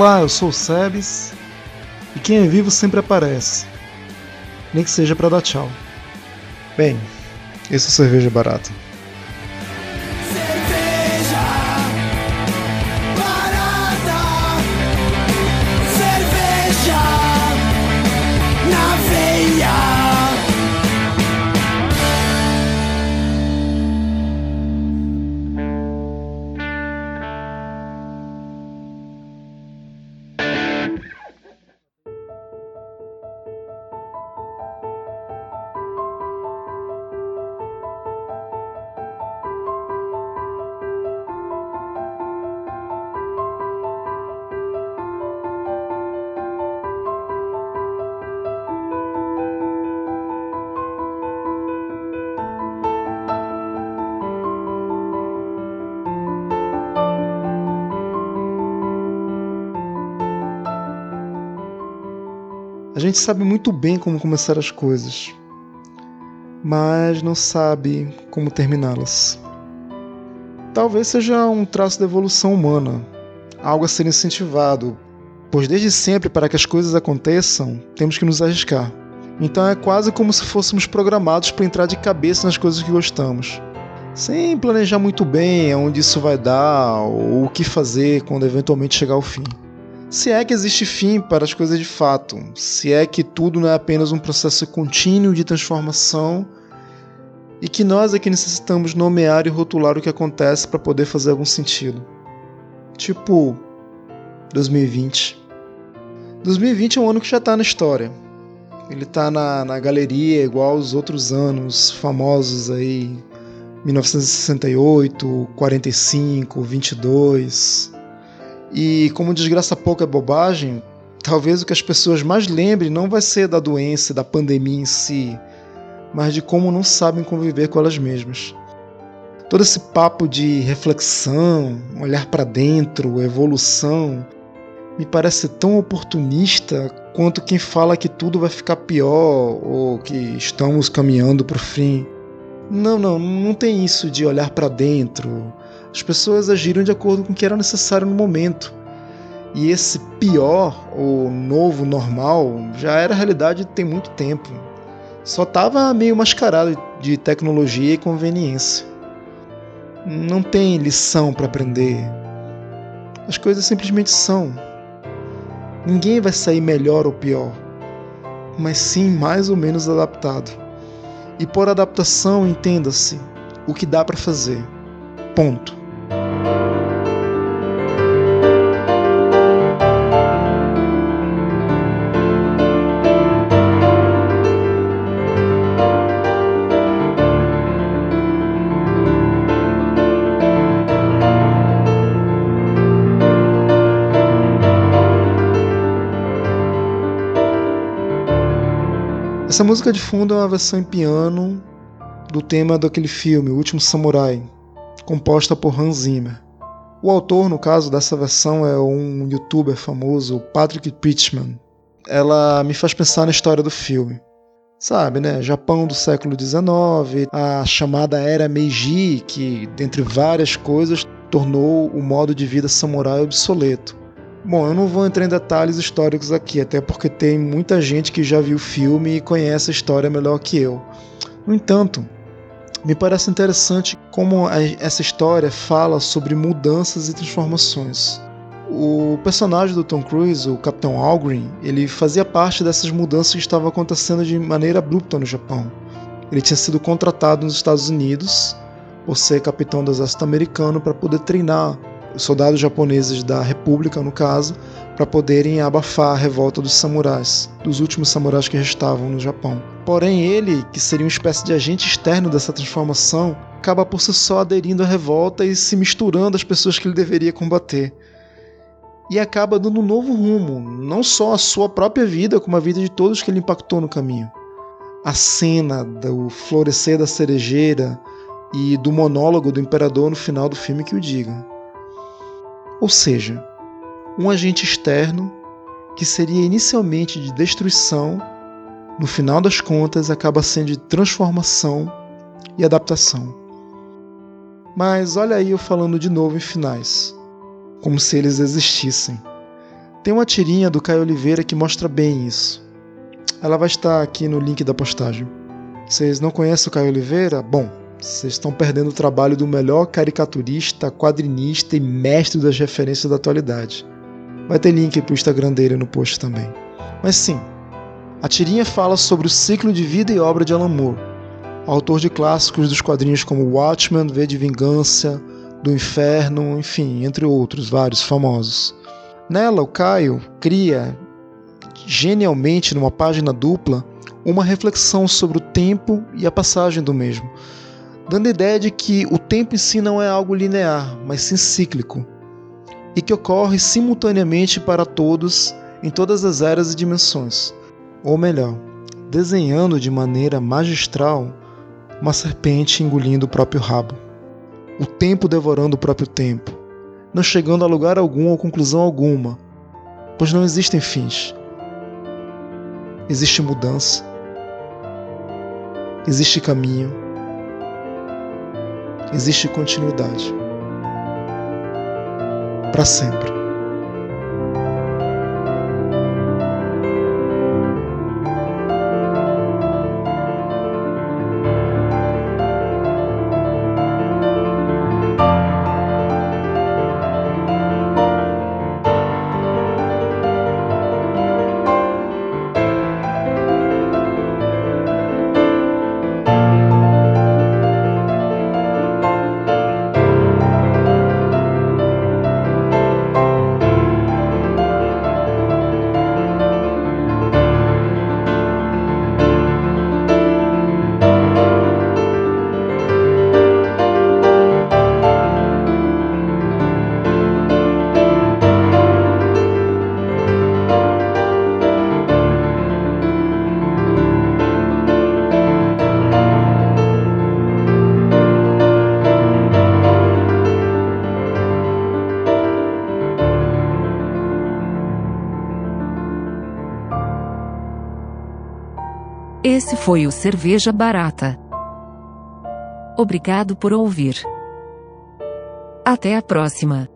Olá, eu sou o Sebes e quem é vivo sempre aparece, nem que seja para dar tchau. Bem, esse é cerveja barata. A gente sabe muito bem como começar as coisas, mas não sabe como terminá-las. Talvez seja um traço da evolução humana, algo a ser incentivado, pois desde sempre, para que as coisas aconteçam, temos que nos arriscar. Então é quase como se fôssemos programados para entrar de cabeça nas coisas que gostamos, sem planejar muito bem aonde isso vai dar ou o que fazer quando eventualmente chegar ao fim. Se é que existe fim para as coisas de fato, se é que tudo não é apenas um processo contínuo de transformação e que nós é que necessitamos nomear e rotular o que acontece para poder fazer algum sentido. Tipo 2020. 2020 é um ano que já está na história. Ele está na, na galeria igual aos outros anos famosos aí, 1968, 45, 22. E como desgraça pouca é bobagem, talvez o que as pessoas mais lembrem não vai ser da doença, da pandemia em si, mas de como não sabem conviver com elas mesmas. Todo esse papo de reflexão, olhar para dentro, evolução, me parece tão oportunista quanto quem fala que tudo vai ficar pior ou que estamos caminhando para o fim. Não, não, não tem isso de olhar para dentro, as pessoas agiram de acordo com o que era necessário no momento. E esse pior, ou novo normal, já era realidade tem muito tempo. Só estava meio mascarado de tecnologia e conveniência. Não tem lição para aprender. As coisas simplesmente são. Ninguém vai sair melhor ou pior, mas sim mais ou menos adaptado. E por adaptação, entenda-se o que dá para fazer. Ponto. Essa música de fundo é uma versão em piano do tema daquele filme, O Último Samurai, composta por Hans Zimmer. O autor, no caso dessa versão, é um youtuber famoso, Patrick Pichman. Ela me faz pensar na história do filme. Sabe, né? Japão do século XIX, a chamada Era Meiji, que, dentre várias coisas, tornou o modo de vida samurai obsoleto. Bom, eu não vou entrar em detalhes históricos aqui, até porque tem muita gente que já viu o filme e conhece a história melhor que eu. No entanto, me parece interessante como essa história fala sobre mudanças e transformações. O personagem do Tom Cruise, o Capitão Algren, ele fazia parte dessas mudanças que estavam acontecendo de maneira abrupta no Japão. Ele tinha sido contratado nos Estados Unidos por ser capitão do exército americano para poder treinar soldados japoneses da República, no caso, para poderem abafar a revolta dos samurais, dos últimos samurais que restavam no Japão. Porém, ele, que seria uma espécie de agente externo dessa transformação, acaba por si só aderindo à revolta e se misturando às pessoas que ele deveria combater. E acaba dando um novo rumo, não só à sua própria vida, como à vida de todos que ele impactou no caminho. A cena do florescer da cerejeira e do monólogo do imperador no final do filme que o diga. Ou seja, um agente externo que seria inicialmente de destruição, no final das contas acaba sendo de transformação e adaptação. Mas olha aí eu falando de novo em finais, como se eles existissem. Tem uma tirinha do Caio Oliveira que mostra bem isso. Ela vai estar aqui no link da postagem. Vocês não conhecem o Caio Oliveira? Bom, vocês estão perdendo o trabalho do melhor caricaturista, quadrinista e mestre das referências da atualidade. Vai ter link para o Instagram dele no post também. Mas sim, a tirinha fala sobre o ciclo de vida e obra de Alan Moore, autor de clássicos dos quadrinhos como Watchmen, V de Vingança, Do Inferno, enfim, entre outros, vários famosos. Nela, o Caio cria, genialmente numa página dupla, uma reflexão sobre o tempo e a passagem do mesmo, dando a ideia de que o tempo em si não é algo linear, mas sim cíclico, e que ocorre simultaneamente para todos em todas as eras e dimensões. Ou melhor, desenhando de maneira magistral uma serpente engolindo o próprio rabo, o tempo devorando o próprio tempo, não chegando a lugar algum ou conclusão alguma, pois não existem fins. Existe mudança, existe caminho, existe continuidade. Para sempre. Foi o Cerveja Barata. Obrigado por ouvir. Até a próxima.